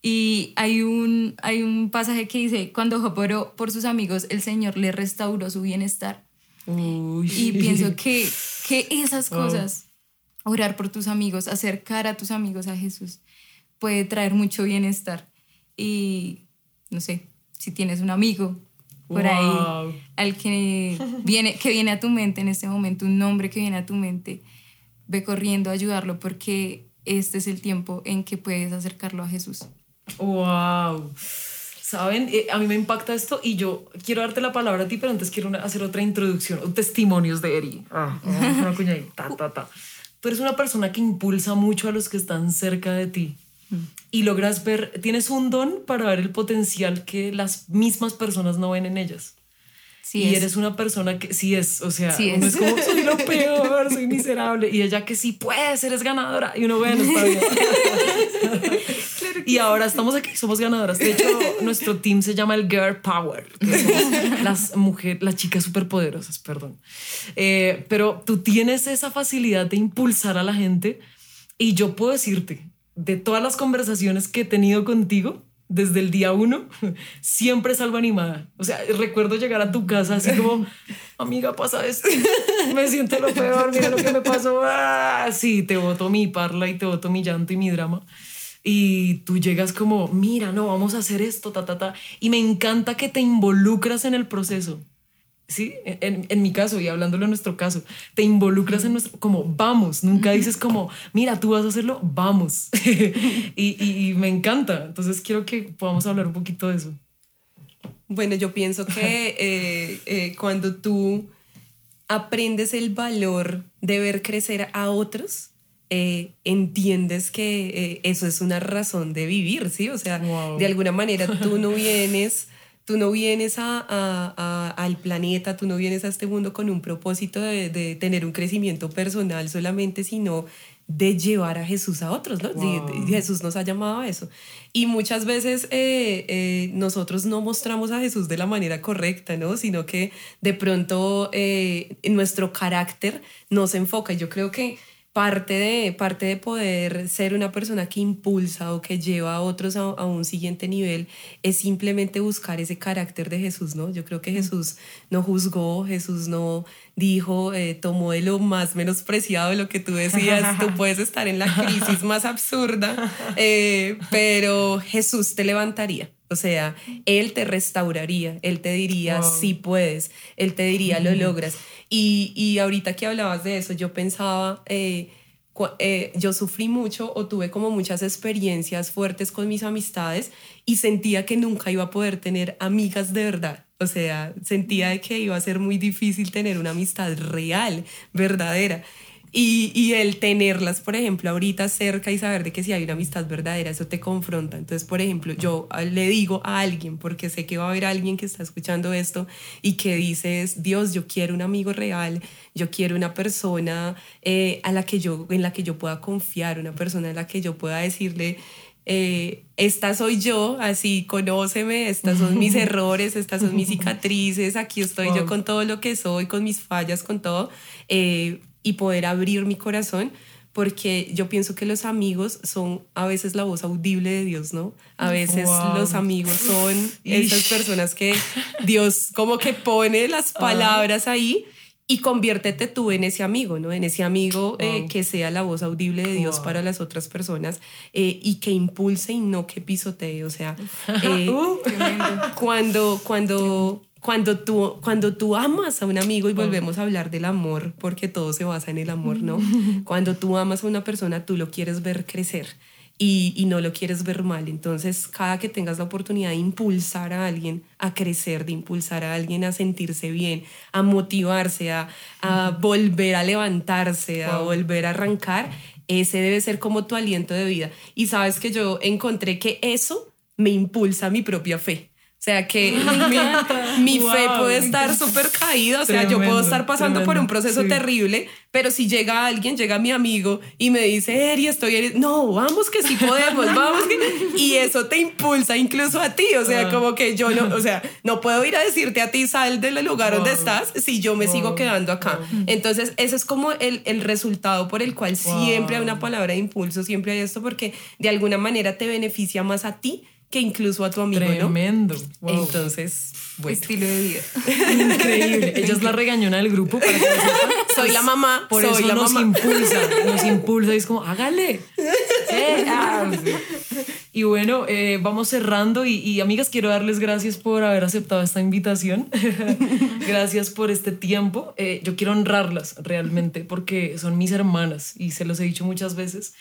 Y hay un, hay un pasaje que dice, cuando Job oró por sus amigos, el Señor le restauró su bienestar. Y pienso que, que esas cosas, orar por tus amigos, acercar a tus amigos a Jesús, puede traer mucho bienestar. Y no sé, si tienes un amigo por ahí, al que viene, que viene a tu mente en este momento, un nombre que viene a tu mente, ve corriendo a ayudarlo porque este es el tiempo en que puedes acercarlo a Jesús. ¡Wow! ¿Saben? Eh, a mí me impacta esto y yo quiero darte la palabra a ti, pero antes quiero hacer otra introducción, testimonios de Eri. Ah, una ta, ta, ta. Tú eres una persona que impulsa mucho a los que están cerca de ti y logras ver, tienes un don para ver el potencial que las mismas personas no ven en ellas. Sí y eres una persona que sí es, o sea, uno es. como soy lo peor, soy miserable. Y ella que sí puedes, eres ganadora. Y uno, bueno, está bien. y ahora estamos aquí, somos ganadoras. De hecho, nuestro team se llama el Girl Power, las mujeres, las chicas superpoderosas, perdón. Eh, pero tú tienes esa facilidad de impulsar a la gente y yo puedo decirte, de todas las conversaciones que he tenido contigo desde el día uno, siempre salgo animada. O sea, recuerdo llegar a tu casa así como, amiga, pasa esto, me siento lo peor, mira lo que me pasó. Ah, sí, te boto mi parla y te boto mi llanto y mi drama. Y tú llegas como, mira, no, vamos a hacer esto, ta, ta, ta. Y me encanta que te involucras en el proceso. ¿Sí? En, en, mi caso y hablándolo en nuestro caso, te involucras en nuestro, como vamos, nunca dices como, mira, tú vas a hacerlo, vamos. y, y, me encanta, entonces quiero que podamos hablar un poquito de eso. Bueno, yo pienso que eh, eh, cuando tú aprendes el valor de ver crecer a otros, eh, entiendes que eso es una razón de vivir, ¿sí? O sea, de alguna manera tú no vienes Tú no vienes a, a, al planeta, tú no vienes a este mundo con un propósito de, de, tener un crecimiento personal solamente, sino de llevar a Jesús a otros, ¿no? Jesús nos ha llamado a eso. Y muchas veces eh, eh, nosotros no mostramos a Jesús de la manera correcta, ¿no? Sino que de pronto eh, nuestro carácter nos enfoca. Yo creo que parte de, parte de poder ser una persona que impulsa o que lleva a otros a, un siguiente nivel es simplemente buscar ese carácter de Jesús, ¿no? Yo creo que Jesús no juzgó, Jesús no dijo, eh, tomó de lo más menospreciado de lo que tú decías, tú puedes estar en la crisis más absurda, eh, pero Jesús te levantaría. O sea, Él te restauraría, Él te diría, sí puedes, Él te diría, lo logras. Y, y ahorita que hablabas de eso, yo pensaba, eh, eh, yo sufrí mucho o tuve como muchas experiencias fuertes con mis amistades y sentía que nunca iba a poder tener amigas de verdad. O sea, sentía que iba a ser muy difícil tener una amistad real, verdadera. Y, y, el tenerlas, por ejemplo, ahorita cerca y saber de que si hay una amistad verdadera, eso te confronta. Entonces, por ejemplo, yo le digo a alguien, porque sé que va a haber alguien que está escuchando esto y que dices, Dios, yo quiero un amigo real, yo quiero una persona eh, a la que yo, en la que yo pueda confiar, una persona en la que yo pueda decirle, eh, esta soy yo, así conóceme, estas son mis errores, estas son mis cicatrices, aquí estoy yo con todo lo que soy, con mis fallas, con todo. Eh, y poder abrir mi corazón porque yo pienso que los amigos son a veces la voz audible de Dios, ¿no? A veces los amigos son esas personas que Dios como que pone las palabras ahí y conviértete tú en ese amigo, ¿no? En ese amigo eh, que sea la voz audible de Dios para las otras personas eh, y que impulse y no que pisotee. O sea, eh, uh, cuando, cuando cuando tú, cuando tú amas a un amigo, y volvemos a hablar del amor, porque todo se basa en el amor, ¿no? Cuando tú amas a una persona, tú lo quieres ver crecer. y, y, no lo quieres ver mal. Entonces, cada que tengas la oportunidad de impulsar a alguien a crecer, de impulsar a alguien a sentirse bien, a motivarse, a, a volver a levantarse, a volver a arrancar, ese debe ser como tu aliento de vida. Y sabes que yo encontré que eso me impulsa a mi propia fe. O sea que mi, fe puede estar súper caída, o sea, yo puedo estar pasando por un proceso terrible, pero si llega alguien, llega mi amigo y me dice, Eri, estoy, Eri. no, vamos que sí podemos, vamos y eso te impulsa incluso a ti, o sea, ah. como que yo no, o sea, no puedo ir a decirte a ti, sal del lugar donde estás si yo me sigo quedando acá. Entonces, ese es como el, el resultado por el cual siempre hay una palabra de impulso, siempre hay esto, porque de alguna manera te beneficia más a ti que incluso a tu amigo, Tremendo. Entonces, bueno. Estilo de vida. Increíble. Ella es la regañona del grupo. Para que soy la mamá. Por soy eso la nos mamá. impulsa. Nos impulsa y es como, hágale. Eh, ah, y bueno, eh, vamos cerrando. Y, y, amigas, quiero darles gracias por haber aceptado esta invitación. gracias por este tiempo. Eh, yo quiero honrarlas realmente porque son mis hermanas y se los he dicho muchas veces.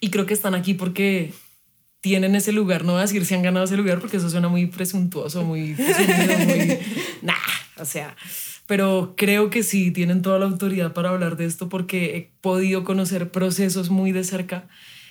Y creo que están aquí porque tienen ese lugar, no voy a decir si han ganado ese lugar porque eso suena muy presuntuoso, muy, muy nah, o sea, pero creo que sí tienen toda la autoridad para hablar de esto porque he podido conocer procesos muy de cerca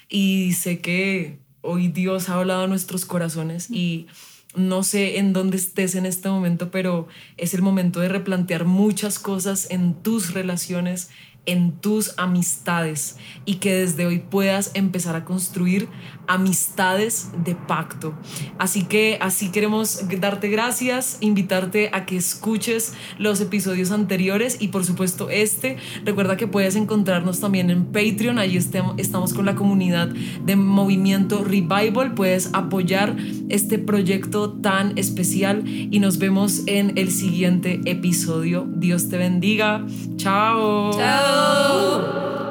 y sé que hoy Dios ha hablado a nuestros corazones y no sé en dónde estés en este momento, pero es el momento de replantear muchas cosas en tus relaciones, en tus amistades y que desde hoy puedas empezar a construir amistades de pacto. Así que así queremos darte gracias, invitarte a que escuches los episodios anteriores y por supuesto este. Recuerda que puedes encontrarnos también en Patreon, allí estamos con la comunidad de Movimiento Revival, puedes apoyar este proyecto tan especial y nos vemos en el siguiente episodio. Dios te bendiga. Chao. Chao.